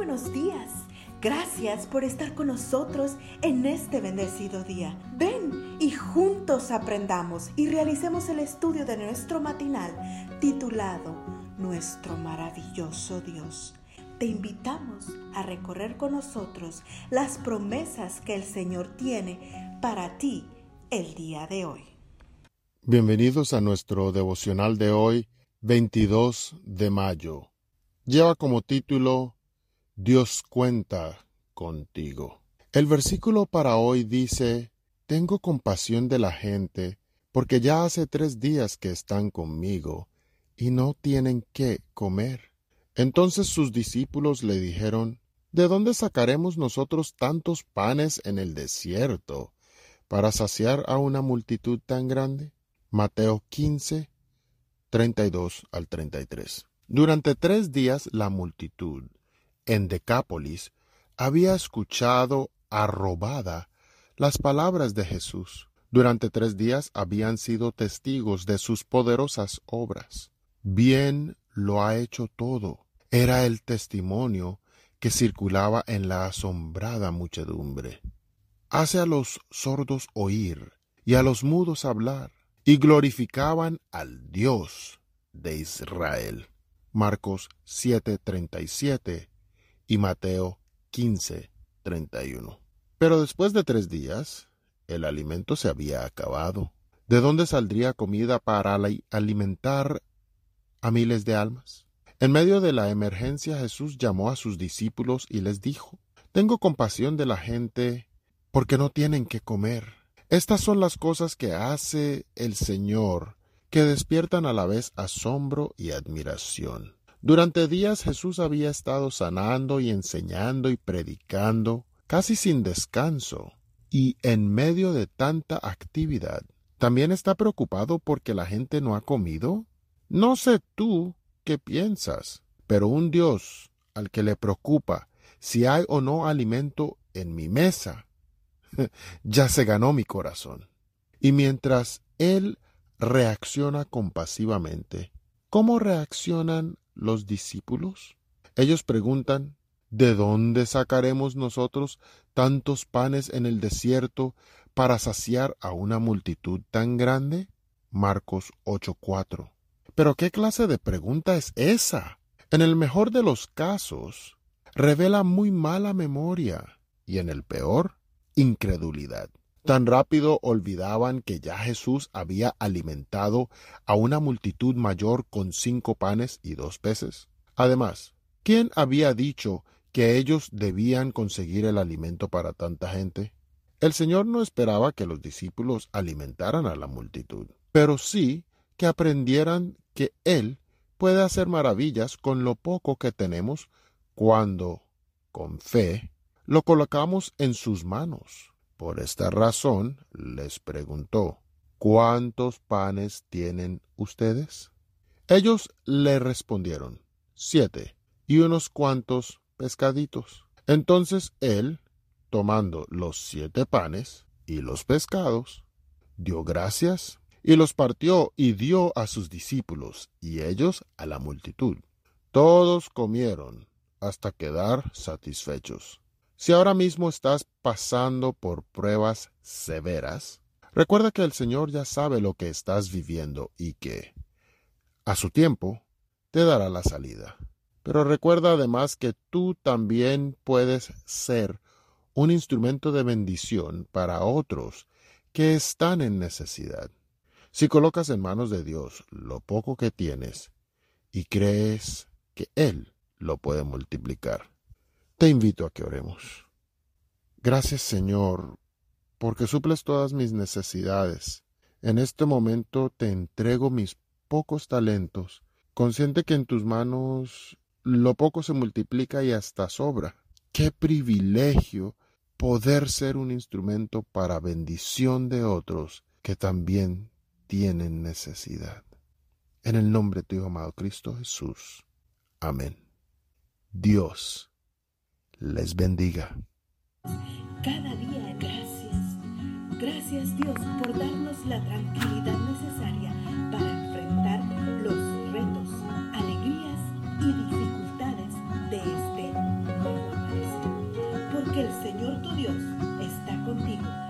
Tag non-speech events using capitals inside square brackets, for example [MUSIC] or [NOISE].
buenos días. Gracias por estar con nosotros en este bendecido día. Ven y juntos aprendamos y realicemos el estudio de nuestro matinal titulado Nuestro maravilloso Dios. Te invitamos a recorrer con nosotros las promesas que el Señor tiene para ti el día de hoy. Bienvenidos a nuestro devocional de hoy, 22 de mayo. Lleva como título Dios cuenta contigo. El versículo para hoy dice, Tengo compasión de la gente, porque ya hace tres días que están conmigo, y no tienen qué comer. Entonces sus discípulos le dijeron, ¿De dónde sacaremos nosotros tantos panes en el desierto para saciar a una multitud tan grande? Mateo 15, 32 al 33. Durante tres días la multitud en Decápolis había escuchado arrobada las palabras de Jesús. Durante tres días habían sido testigos de sus poderosas obras. Bien lo ha hecho todo. Era el testimonio que circulaba en la asombrada muchedumbre. Hace a los sordos oír y a los mudos hablar, y glorificaban al Dios de Israel. Marcos 7:37 y Mateo 15:31. Pero después de tres días, el alimento se había acabado. ¿De dónde saldría comida para alimentar a miles de almas? En medio de la emergencia Jesús llamó a sus discípulos y les dijo, Tengo compasión de la gente porque no tienen que comer. Estas son las cosas que hace el Señor que despiertan a la vez asombro y admiración. Durante días Jesús había estado sanando y enseñando y predicando casi sin descanso, y en medio de tanta actividad, ¿también está preocupado porque la gente no ha comido? No sé tú qué piensas, pero un Dios al que le preocupa si hay o no alimento en mi mesa, [LAUGHS] ya se ganó mi corazón. Y mientras Él reacciona compasivamente. ¿Cómo reaccionan los discípulos? Ellos preguntan, ¿de dónde sacaremos nosotros tantos panes en el desierto para saciar a una multitud tan grande? Marcos 8:4. Pero ¿qué clase de pregunta es esa? En el mejor de los casos, revela muy mala memoria y en el peor, incredulidad. Tan rápido olvidaban que ya Jesús había alimentado a una multitud mayor con cinco panes y dos peces. Además, ¿quién había dicho que ellos debían conseguir el alimento para tanta gente? El Señor no esperaba que los discípulos alimentaran a la multitud, pero sí que aprendieran que Él puede hacer maravillas con lo poco que tenemos cuando, con fe, lo colocamos en sus manos. Por esta razón les preguntó, ¿cuántos panes tienen ustedes? Ellos le respondieron, siete, y unos cuantos pescaditos. Entonces él, tomando los siete panes y los pescados, dio gracias y los partió y dio a sus discípulos y ellos a la multitud. Todos comieron hasta quedar satisfechos. Si ahora mismo estás pasando por pruebas severas, recuerda que el Señor ya sabe lo que estás viviendo y que, a su tiempo, te dará la salida. Pero recuerda además que tú también puedes ser un instrumento de bendición para otros que están en necesidad. Si colocas en manos de Dios lo poco que tienes y crees que Él lo puede multiplicar, te invito a que oremos. Gracias Señor, porque suples todas mis necesidades. En este momento te entrego mis pocos talentos, consciente que en tus manos lo poco se multiplica y hasta sobra. Qué privilegio poder ser un instrumento para bendición de otros que también tienen necesidad. En el nombre de tu amado Cristo Jesús. Amén. Dios les bendiga. Cada día gracias. Gracias Dios por darnos la tranquilidad necesaria para enfrentar los retos, alegrías y dificultades de este que el Señor tu Dios está contigo.